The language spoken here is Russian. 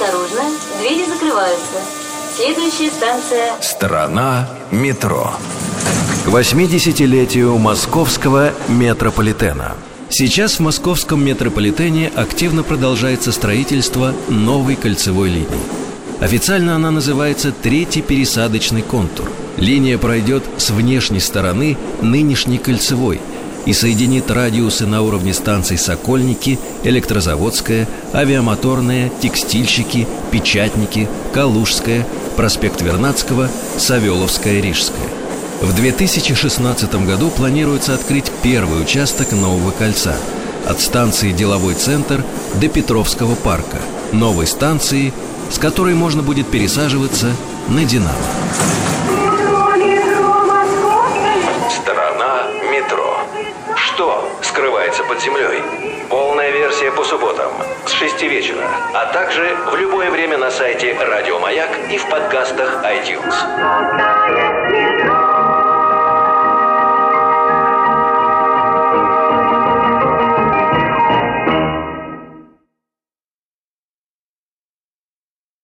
Осторожно, двери закрываются. Следующая станция... Страна метро. К 80-летию московского метрополитена. Сейчас в московском метрополитене активно продолжается строительство новой кольцевой линии. Официально она называется «Третий пересадочный контур». Линия пройдет с внешней стороны нынешней кольцевой и соединит радиусы на уровне станций Сокольники, Электрозаводская, Авиамоторная, Текстильщики, Печатники, Калужская, проспект Вернадского, Савеловская, Рижская. В 2016 году планируется открыть первый участок нового кольца от станции «Деловой центр» до Петровского парка, новой станции, с которой можно будет пересаживаться на «Динамо». Скрывается под землей? Полная версия по субботам с 6 вечера, а также в любое время на сайте Радио Маяк и в подкастах iTunes.